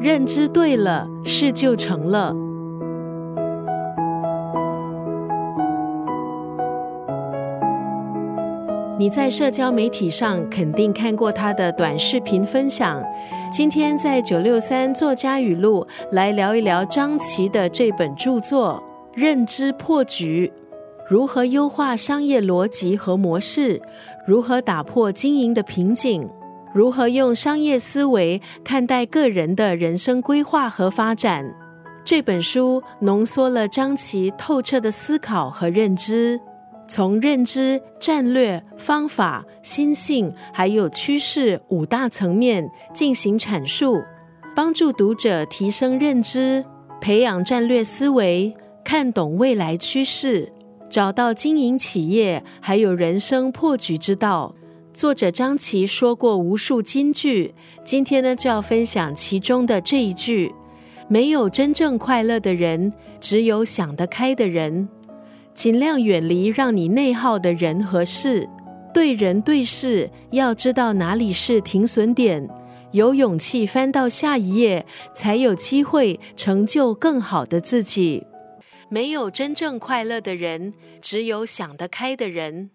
认知对了，事就成了。你在社交媒体上肯定看过他的短视频分享。今天在九六三作家语录来聊一聊张琪的这本著作《认知破局》，如何优化商业逻辑和模式，如何打破经营的瓶颈，如何用商业思维看待个人的人生规划和发展。这本书浓缩了张琪透彻的思考和认知。从认知、战略、方法、心性，还有趋势五大层面进行阐述，帮助读者提升认知，培养战略思维，看懂未来趋势，找到经营企业还有人生破局之道。作者张琪说过无数金句，今天呢就要分享其中的这一句：没有真正快乐的人，只有想得开的人。尽量远离让你内耗的人和事，对人对事要知道哪里是停损点，有勇气翻到下一页，才有机会成就更好的自己。没有真正快乐的人，只有想得开的人。